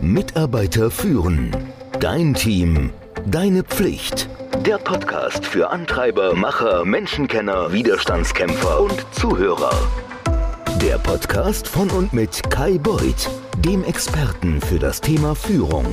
Mitarbeiter führen. Dein Team. Deine Pflicht. Der Podcast für Antreiber, Macher, Menschenkenner, Widerstandskämpfer und Zuhörer. Der Podcast von und mit Kai Beuth, dem Experten für das Thema Führung.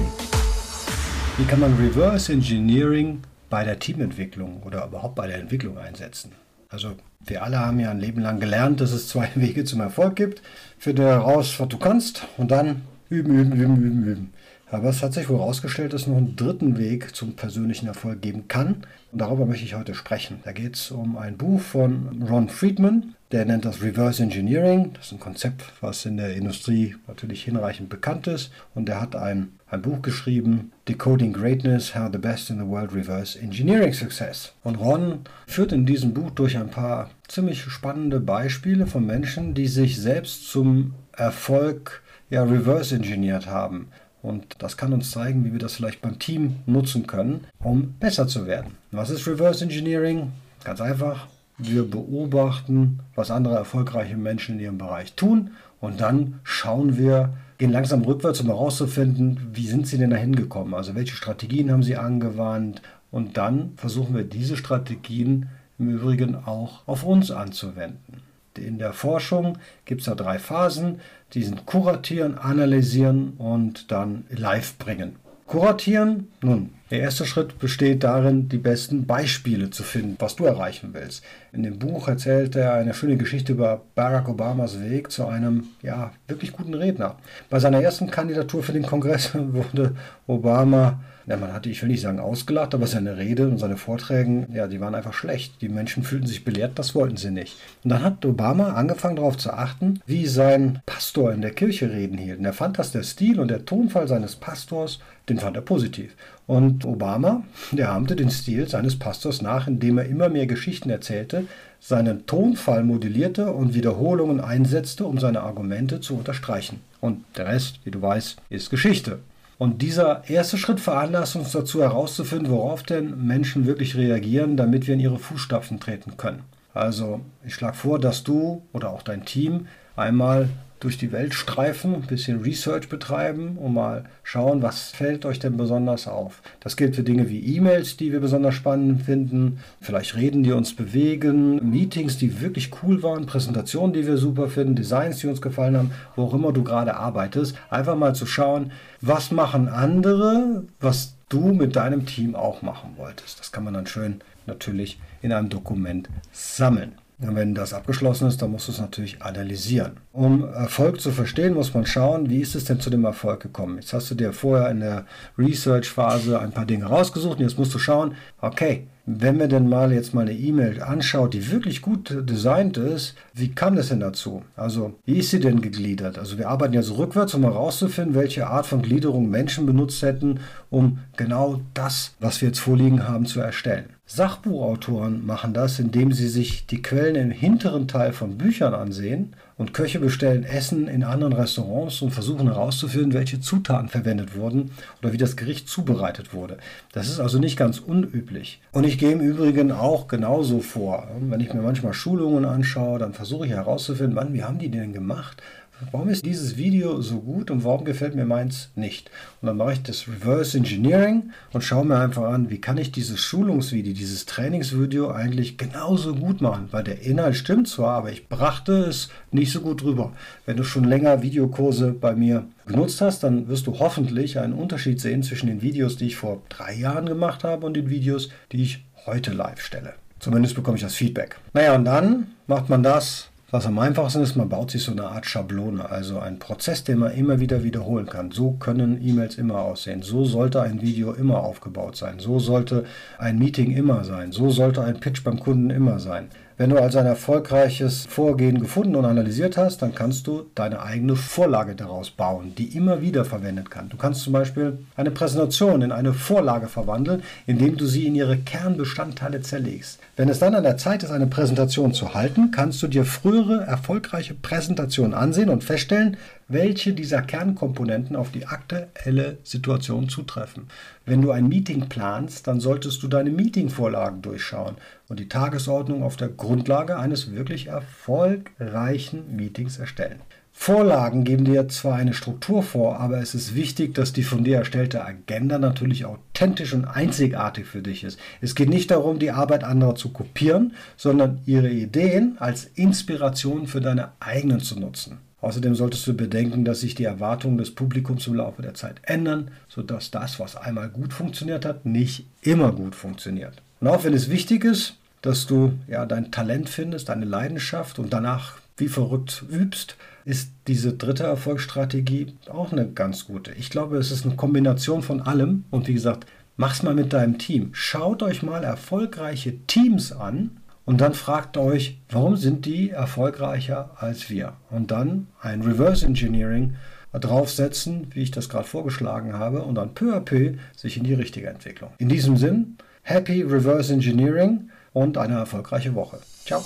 Wie kann man Reverse Engineering bei der Teamentwicklung oder überhaupt bei der Entwicklung einsetzen? Also wir alle haben ja ein Leben lang gelernt, dass es zwei Wege zum Erfolg gibt. Finde heraus, was du kannst und dann üben, üben, üben, üben, üben. Aber es hat sich wohl herausgestellt, dass es noch einen dritten Weg zum persönlichen Erfolg geben kann. Und darüber möchte ich heute sprechen. Da geht es um ein Buch von Ron Friedman. Der nennt das Reverse Engineering. Das ist ein Konzept, was in der Industrie natürlich hinreichend bekannt ist. Und er hat ein, ein Buch geschrieben, Decoding Greatness, How the Best in the World Reverse Engineering Success. Und Ron führt in diesem Buch durch ein paar ziemlich spannende Beispiele von Menschen, die sich selbst zum Erfolg ja, reverse engineert haben. Und das kann uns zeigen, wie wir das vielleicht beim Team nutzen können, um besser zu werden. Was ist Reverse Engineering? Ganz einfach. Wir beobachten, was andere erfolgreiche Menschen in ihrem Bereich tun und dann schauen wir, gehen langsam rückwärts, um herauszufinden, wie sind sie denn da hingekommen? Also welche Strategien haben sie angewandt? Und dann versuchen wir diese Strategien im Übrigen auch auf uns anzuwenden. In der Forschung gibt es da drei Phasen. Die sind kuratieren, analysieren und dann live bringen. Kuratieren, nun, der erste Schritt besteht darin, die besten Beispiele zu finden, was du erreichen willst. In dem Buch erzählt er eine schöne Geschichte über Barack Obamas Weg zu einem ja, wirklich guten Redner. Bei seiner ersten Kandidatur für den Kongress wurde Obama ja, man hatte, ich will nicht sagen ausgelacht, aber seine Rede und seine Vorträge, ja, die waren einfach schlecht. Die Menschen fühlten sich belehrt, das wollten sie nicht. Und dann hat Obama angefangen darauf zu achten, wie sein Pastor in der Kirche reden hielt. Und er fand, dass der Stil und der Tonfall seines Pastors, den fand er positiv. Und Obama, der ahmte den Stil seines Pastors nach, indem er immer mehr Geschichten erzählte, seinen Tonfall modellierte und Wiederholungen einsetzte, um seine Argumente zu unterstreichen. Und der Rest, wie du weißt, ist Geschichte. Und dieser erste Schritt veranlasst uns dazu herauszufinden, worauf denn Menschen wirklich reagieren, damit wir in ihre Fußstapfen treten können. Also ich schlage vor, dass du oder auch dein Team einmal durch die Welt streifen, ein bisschen Research betreiben und mal schauen, was fällt euch denn besonders auf. Das gilt für Dinge wie E-Mails, die wir besonders spannend finden, vielleicht Reden, die uns bewegen, Meetings, die wirklich cool waren, Präsentationen, die wir super finden, Designs, die uns gefallen haben, wo auch immer du gerade arbeitest. Einfach mal zu schauen, was machen andere, was du mit deinem Team auch machen wolltest. Das kann man dann schön natürlich in einem Dokument sammeln. Wenn das abgeschlossen ist, dann musst du es natürlich analysieren. Um Erfolg zu verstehen, muss man schauen, wie ist es denn zu dem Erfolg gekommen. Jetzt hast du dir vorher in der Research-Phase ein paar Dinge rausgesucht und jetzt musst du schauen, okay, wenn mir denn mal jetzt mal eine E-Mail anschaut, die wirklich gut designt ist, wie kam das denn dazu? Also, wie ist sie denn gegliedert? Also, wir arbeiten so rückwärts, um herauszufinden, welche Art von Gliederung Menschen benutzt hätten, um genau das, was wir jetzt vorliegen haben, zu erstellen. Sachbuchautoren machen das, indem sie sich die Quellen im hinteren Teil von Büchern ansehen und Köche bestellen Essen in anderen Restaurants und versuchen herauszufinden, welche Zutaten verwendet wurden oder wie das Gericht zubereitet wurde. Das ist also nicht ganz unüblich. Und ich gehe im Übrigen auch genauso vor. Wenn ich mir manchmal Schulungen anschaue, dann versuche ich herauszufinden, wann, wie haben die denn gemacht? Warum ist dieses Video so gut und warum gefällt mir meins nicht? Und dann mache ich das Reverse Engineering und schaue mir einfach an, wie kann ich dieses Schulungsvideo, dieses Trainingsvideo eigentlich genauso gut machen, weil der Inhalt stimmt zwar, aber ich brachte es nicht so gut rüber. Wenn du schon länger Videokurse bei mir genutzt hast, dann wirst du hoffentlich einen Unterschied sehen zwischen den Videos, die ich vor drei Jahren gemacht habe und den Videos, die ich heute live stelle. Zumindest bekomme ich das Feedback. Naja, und dann macht man das was am einfachsten ist, man baut sich so eine Art Schablone, also einen Prozess, den man immer wieder wiederholen kann. So können E-Mails immer aussehen. So sollte ein Video immer aufgebaut sein. So sollte ein Meeting immer sein. So sollte ein Pitch beim Kunden immer sein. Wenn du also ein erfolgreiches Vorgehen gefunden und analysiert hast, dann kannst du deine eigene Vorlage daraus bauen, die immer wieder verwendet kann. Du kannst zum Beispiel eine Präsentation in eine Vorlage verwandeln, indem du sie in ihre Kernbestandteile zerlegst. Wenn es dann an der Zeit ist, eine Präsentation zu halten, kannst du dir frühere erfolgreiche Präsentationen ansehen und feststellen, welche dieser Kernkomponenten auf die aktuelle Situation zutreffen. Wenn du ein Meeting planst, dann solltest du deine Meetingvorlagen durchschauen und die Tagesordnung auf der Grundlage eines wirklich erfolgreichen Meetings erstellen. Vorlagen geben dir zwar eine Struktur vor, aber es ist wichtig, dass die von dir erstellte Agenda natürlich authentisch und einzigartig für dich ist. Es geht nicht darum, die Arbeit anderer zu kopieren, sondern ihre Ideen als Inspiration für deine eigenen zu nutzen. Außerdem solltest du bedenken, dass sich die Erwartungen des Publikums im Laufe der Zeit ändern, sodass das, was einmal gut funktioniert hat, nicht immer gut funktioniert. Und auch wenn es wichtig ist, dass du ja dein Talent findest, deine Leidenschaft und danach wie verrückt übst, ist diese dritte Erfolgsstrategie auch eine ganz gute. Ich glaube, es ist eine Kombination von allem. Und wie gesagt, mach's mal mit deinem Team. Schaut euch mal erfolgreiche Teams an und dann fragt euch, warum sind die erfolgreicher als wir? Und dann ein Reverse Engineering draufsetzen, wie ich das gerade vorgeschlagen habe, und dann peu à peu sich in die richtige Entwicklung. In diesem Sinn, happy Reverse Engineering und eine erfolgreiche Woche. Ciao.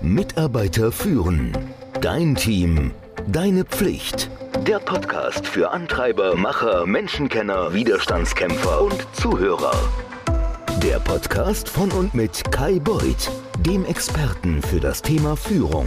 Mitarbeiter führen. Dein Team. Deine Pflicht. Der Podcast für Antreiber, Macher, Menschenkenner, Widerstandskämpfer und Zuhörer. Der Podcast von und mit Kai Beuth, dem Experten für das Thema Führung.